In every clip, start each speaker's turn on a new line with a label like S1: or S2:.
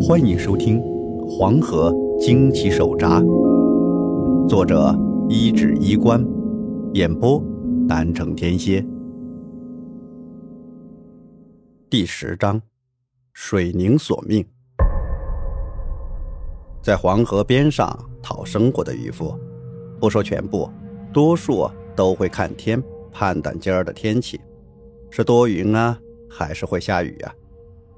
S1: 欢迎收听《黄河惊奇手札》，作者一指衣冠，演播南城天蝎。第十章：水宁索命。在黄河边上讨生活的渔夫，不说全部，多数都会看天判断今儿的天气，是多云啊，还是会下雨啊？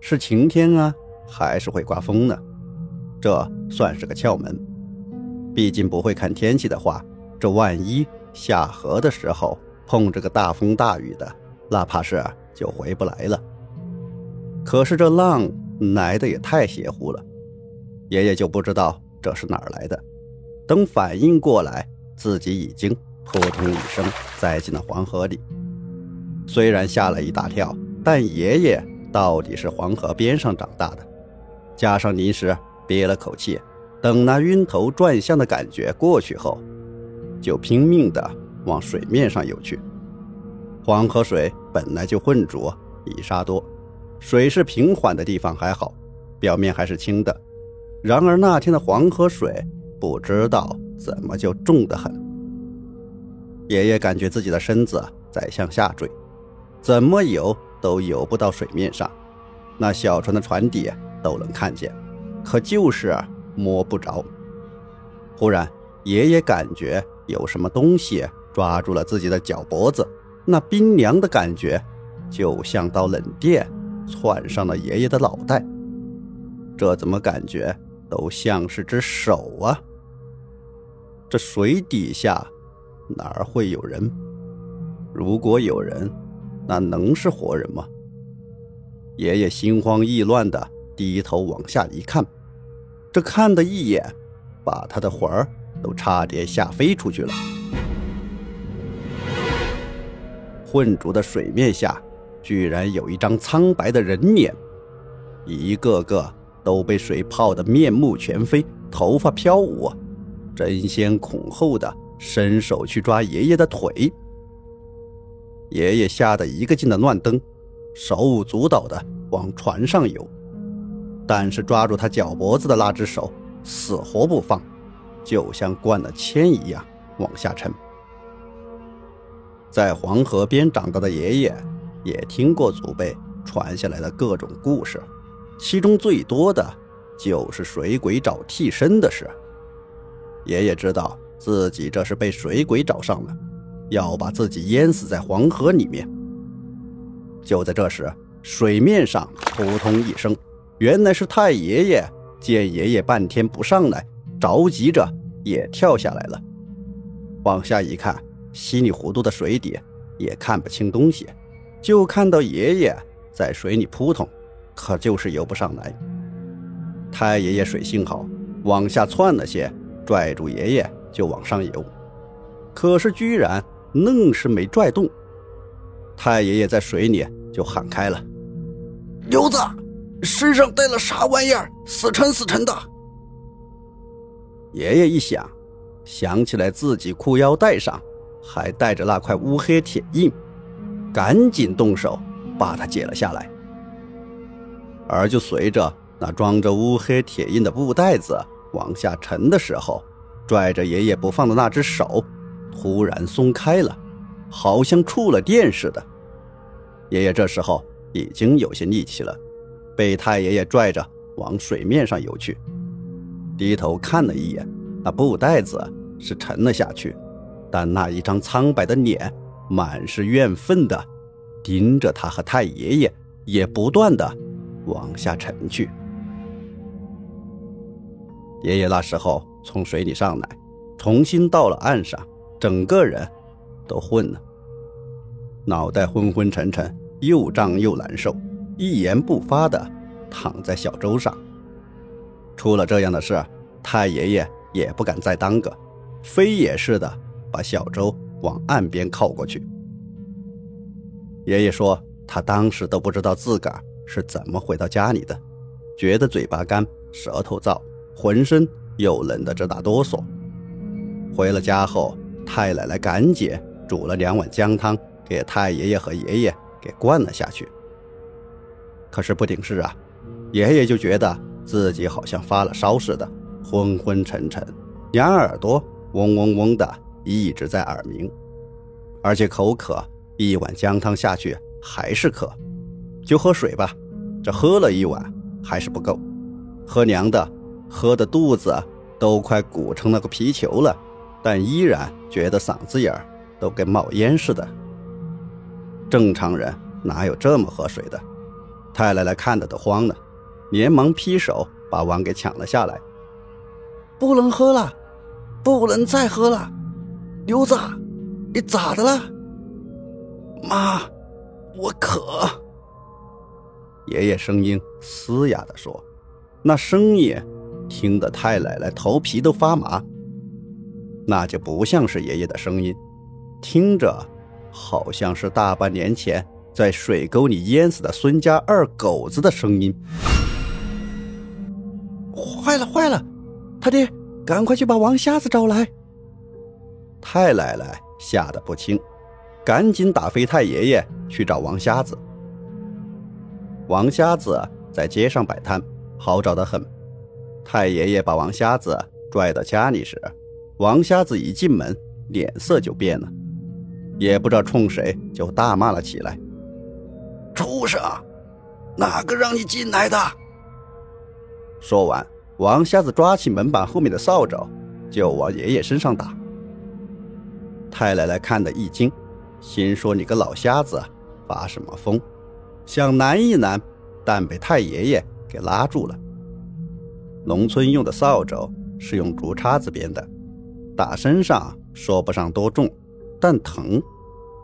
S1: 是晴天啊？还是会刮风呢，这算是个窍门。毕竟不会看天气的话，这万一下河的时候碰着个大风大雨的，那怕是就回不来了。可是这浪来的也太邪乎了，爷爷就不知道这是哪儿来的。等反应过来，自己已经扑通一声栽进了黄河里。虽然吓了一大跳，但爷爷到底是黄河边上长大的。加上临时憋了口气，等那晕头转向的感觉过去后，就拼命地往水面上游去。黄河水本来就浑浊泥沙多，水是平缓的地方还好，表面还是清的。然而那天的黄河水不知道怎么就重得很。爷爷感觉自己的身子在向下坠，怎么游都游不到水面上。那小船的船底。都能看见，可就是摸不着。忽然，爷爷感觉有什么东西抓住了自己的脚脖子，那冰凉的感觉，就像刀冷电窜上了爷爷的脑袋。这怎么感觉都像是只手啊？这水底下哪儿会有人？如果有人，那能是活人吗？爷爷心慌意乱的。低头往下一看，这看的一眼，把他的魂儿都差点吓飞出去了。浑浊的水面下，居然有一张苍白的人脸，一个个都被水泡得面目全非，头发飘舞，争先恐后的伸手去抓爷爷的腿。爷爷吓得一个劲的乱蹬，手舞足蹈的往船上游。但是抓住他脚脖子的那只手死活不放，就像灌了铅一样往下沉。在黄河边长大的爷爷，也听过祖辈传下来的各种故事，其中最多的就是水鬼找替身的事。爷爷知道自己这是被水鬼找上了，要把自己淹死在黄河里面。就在这时，水面上扑通一声。原来是太爷爷见爷爷半天不上来，着急着也跳下来了。往下一看，稀里糊涂的水底也看不清东西，就看到爷爷在水里扑腾，可就是游不上来。太爷爷水性好，往下窜了些，拽住爷爷就往上游，可是居然愣是没拽动。太爷爷在水里就喊开了：“
S2: 牛子！”身上带了啥玩意儿？死沉死沉的。
S1: 爷爷一想，想起来自己裤腰带上还带着那块乌黑铁印，赶紧动手把它解了下来。而就随着那装着乌黑铁印的布袋子往下沉的时候，拽着爷爷不放的那只手突然松开了，好像触了电似的。爷爷这时候已经有些力气了。被太爷爷拽着往水面上游去，低头看了一眼，那布袋子是沉了下去，但那一张苍白的脸满是怨愤的盯着他和太爷爷，也不断的往下沉去。爷爷那时候从水里上来，重新到了岸上，整个人都混了，脑袋昏昏沉沉，又胀又难受。一言不发的躺在小舟上。出了这样的事，太爷爷也不敢再耽搁，飞也似的把小舟往岸边靠过去。爷爷说，他当时都不知道自个儿是怎么回到家里的，觉得嘴巴干，舌头燥，浑身又冷得直打哆嗦。回了家后，太奶奶赶紧煮了两碗姜汤给太爷爷和爷爷给灌了下去。可是不顶事啊，爷爷就觉得自己好像发了烧似的，昏昏沉沉，两耳朵嗡嗡嗡的一直在耳鸣，而且口渴，一碗姜汤下去还是渴，就喝水吧，这喝了一碗还是不够，喝娘的，喝的肚子都快鼓成了个皮球了，但依然觉得嗓子眼儿都跟冒烟似的。正常人哪有这么喝水的？太奶奶看的都慌了，连忙劈手把碗给抢了下来。
S2: 不能喝了，不能再喝了，刘子，你咋的了？妈，我渴。
S1: 爷爷声音嘶哑的说，那声音听得太奶奶头皮都发麻。那就不像是爷爷的声音，听着好像是大半年前。在水沟里淹死的孙家二狗子的声音，
S2: 坏了坏了！他爹，赶快去把王瞎子找来！
S1: 太奶奶吓得不轻，赶紧打飞太爷爷去找王瞎子。王瞎子在街上摆摊，好找的很。太爷爷把王瞎子拽到家里时，王瞎子一进门，脸色就变了，也不知道冲谁就大骂了起来。
S2: 畜生，哪个让你进来的？
S1: 说完，王瞎子抓起门板后面的扫帚，就往爷爷身上打。太奶奶看得一惊，心说：“你个老瞎子，发什么疯？”想拦一拦，但被太爷爷给拉住了。农村用的扫帚是用竹叉子编的，打身上说不上多重，但疼，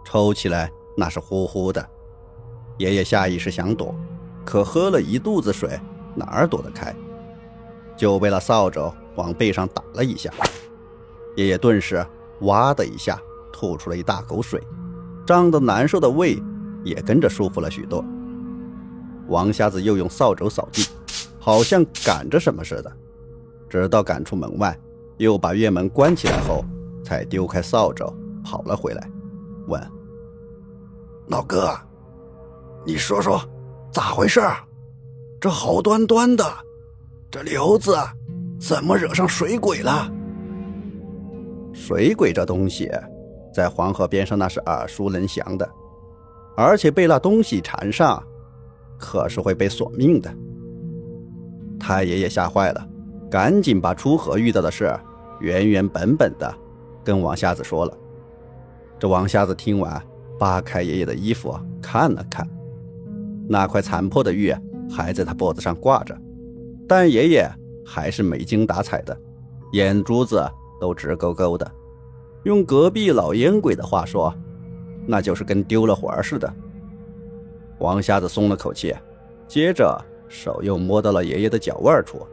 S1: 抽起来那是呼呼的。爷爷下意识想躲，可喝了一肚子水，哪儿躲得开？就被那扫帚往背上打了一下，爷爷顿时哇的一下吐出了一大口水，胀得难受的胃也跟着舒服了许多。王瞎子又用扫帚扫地，好像赶着什么似的，直到赶出门外，又把院门关起来后，才丢开扫帚跑了回来，问：“
S2: 老哥。”你说说，咋回事？这好端端的，这刘子怎么惹上水鬼了？
S1: 水鬼这东西，在黄河边上那是耳熟能详的，而且被那东西缠上，可是会被索命的。太爷爷吓坏了，赶紧把出河遇到的事原原本本的跟王瞎子说了。这王瞎子听完，扒开爷爷的衣服看了看。那块残破的玉还在他脖子上挂着，但爷爷还是没精打采的，眼珠子都直勾勾的。用隔壁老烟鬼的话说，那就是跟丢了魂似的。王瞎子松了口气，接着手又摸到了爷爷的脚腕处，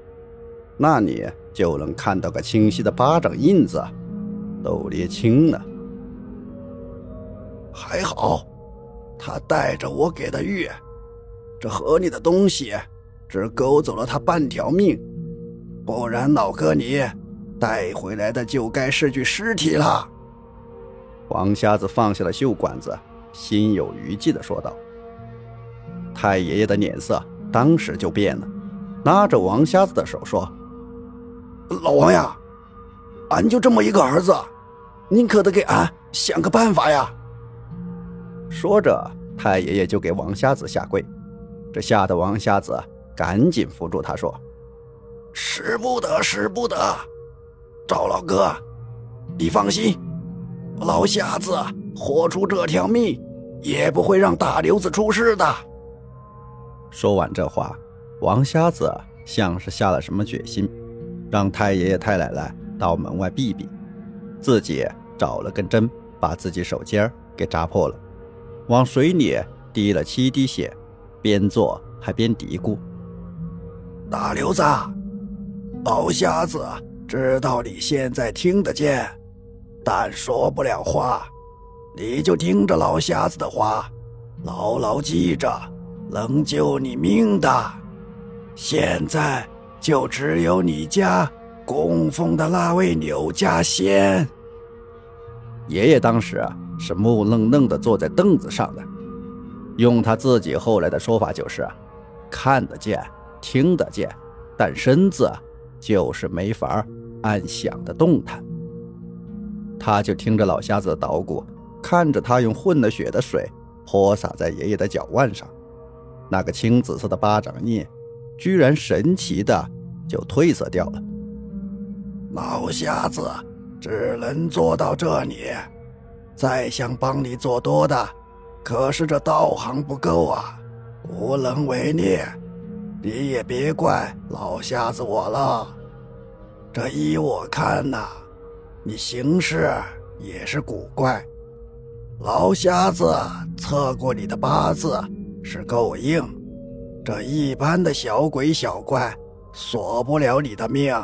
S1: 那里就能看到个清晰的巴掌印子，都裂青了。
S2: 还好，他带着我给的玉。这河里的东西只勾走了他半条命，不然老哥你带回来的就该是具尸体了。
S1: 王瞎子放下了袖管子，心有余悸地说道。太爷爷的脸色当时就变了，拉着王瞎子的手说：“
S2: 老王呀，俺就这么一个儿子，你可得给俺想个办法呀。”
S1: 说着，太爷爷就给王瞎子下跪。这吓得王瞎子赶紧扶住他，说：“
S2: 使不得，使不得！赵老哥，你放心，老瞎子豁出这条命，也不会让大刘子出事的。”
S1: 说完这话，王瞎子像是下了什么决心，让太爷爷太奶奶到门外避避，自己找了根针，把自己手尖给扎破了，往水里滴了七滴血。边做还边嘀咕：“
S2: 大刘子，老瞎子知道你现在听得见，但说不了话。你就听着老瞎子的话，牢牢记着，能救你命的，现在就只有你家供奉的那位柳家仙。”
S1: 爷爷当时啊是木愣愣的坐在凳子上的。用他自己后来的说法，就是看得见、听得见，但身子就是没法按想的动弹。他就听着老瞎子捣鼓，看着他用混了血的水泼洒在爷爷的脚腕上，那个青紫色的巴掌印，居然神奇的就褪色掉了。
S2: 老瞎子只能做到这里，再想帮你做多的，可是这道行不够啊，无能为力。你也别怪老瞎子我了，这依我看呐，你行事也是古怪。老瞎子测过你的八字是够硬，这一般的小鬼小怪锁不了你的命。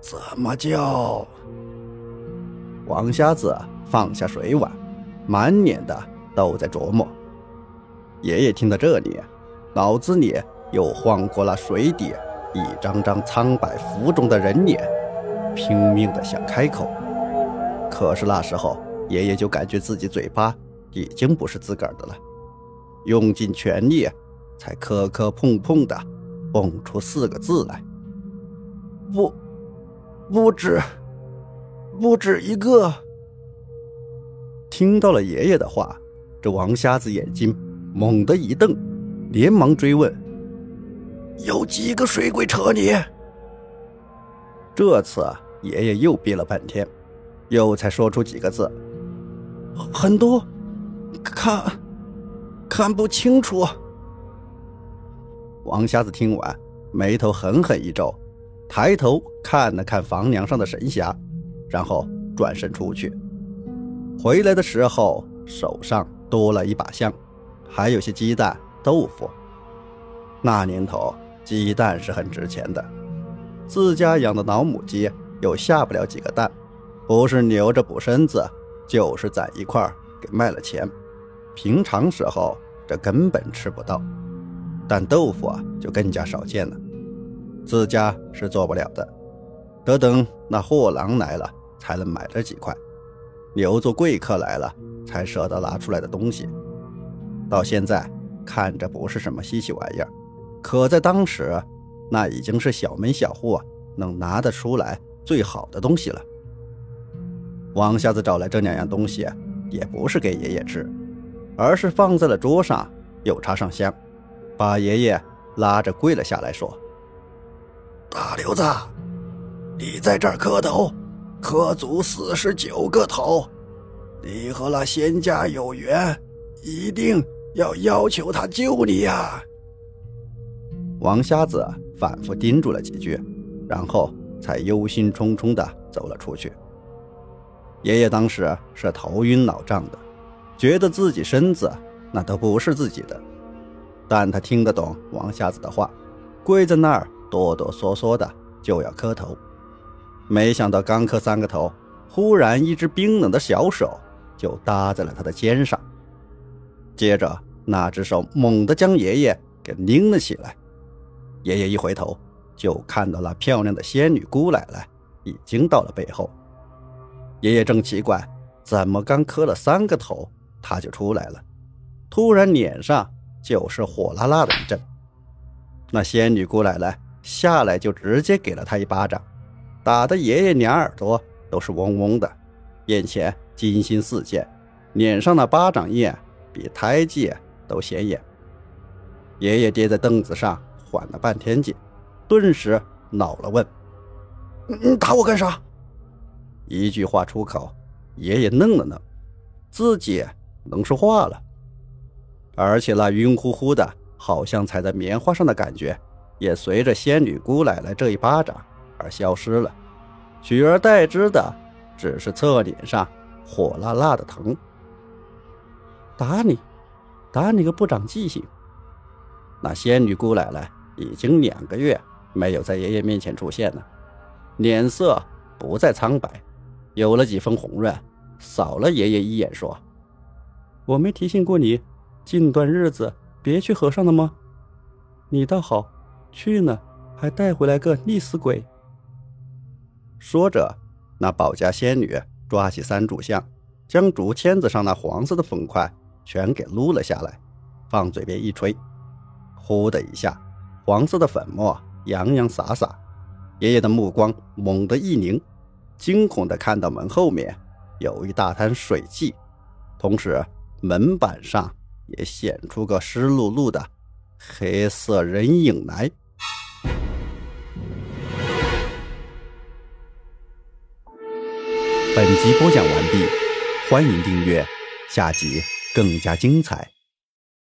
S2: 怎么叫？
S1: 王瞎子放下水碗，满脸的都在琢磨。爷爷听到这里，脑子里。又晃过了水底一张张苍白浮肿的人脸，拼命的想开口，可是那时候爷爷就感觉自己嘴巴已经不是自个儿的了，用尽全力才磕磕碰碰的蹦出四个字来：“
S2: 不，不止，不止一个。”
S1: 听到了爷爷的话，这王瞎子眼睛猛地一瞪，连忙追问。
S2: 有几个水鬼扯你？
S1: 这次爷爷又憋了半天，又才说出几个字：“
S2: 很多，看，看不清楚。”
S1: 王瞎子听完，眉头狠狠一皱，抬头看了看房梁上的神匣，然后转身出去。回来的时候，手上多了一把香，还有些鸡蛋、豆腐。那年头。鸡蛋是很值钱的，自家养的老母鸡又下不了几个蛋，不是留着补身子，就是攒一块给卖了钱。平常时候这根本吃不到，但豆腐啊就更加少见了，自家是做不了的，得等那货郎来了才能买这几块，留作贵客来了才舍得拿出来的东西。到现在看着不是什么稀奇玩意儿。可在当时，那已经是小门小户能拿得出来最好的东西了。王瞎子找来这两样东西，也不是给爷爷吃，而是放在了桌上，又插上香，把爷爷拉着跪了下来，说：“
S2: 大刘子，你在这儿磕头，磕足四十九个头，你和那仙家有缘，一定要要求他救你呀。”
S1: 王瞎子反复叮嘱了几句，然后才忧心忡忡地走了出去。爷爷当时是头晕脑胀的，觉得自己身子那都不是自己的，但他听得懂王瞎子的话，跪在那儿哆哆嗦嗦的就要磕头。没想到刚磕三个头，忽然一只冰冷的小手就搭在了他的肩上，接着那只手猛地将爷爷给拎了起来。爷爷一回头，就看到那漂亮的仙女姑奶奶已经到了背后。爷爷正奇怪，怎么刚磕了三个头，她就出来了，突然脸上就是火辣辣的一阵。那仙女姑奶奶下来就直接给了他一巴掌，打的爷爷两耳朵都是嗡嗡的，眼前金星四溅，脸上的巴掌印比胎记都显眼。爷爷跌在凳子上。缓了半天劲，顿时恼了，问：“
S2: 你打我干啥？”
S1: 一句话出口，爷爷愣了愣，自己能说话了，而且那晕乎乎的，好像踩在棉花上的感觉，也随着仙女姑奶奶这一巴掌而消失了，取而代之的只是侧脸上火辣辣的疼。打你，打你个不长记性！那仙女姑奶奶。已经两个月没有在爷爷面前出现了，脸色不再苍白，有了几分红润，扫了爷爷一眼，说：“我没提醒过你，近段日子别去和尚了吗？你倒好，去呢还带回来个溺死鬼。”说着，那保家仙女抓起三炷香，将竹签子上那黄色的粉块全给撸了下来，放嘴边一吹，呼的一下。黄色的粉末洋洋洒洒。爷爷的目光猛地一凝，惊恐地看到门后面有一大滩水迹，同时门板上也显出个湿漉漉的黑色人影来。本集播讲完毕，欢迎订阅，下集更加精彩。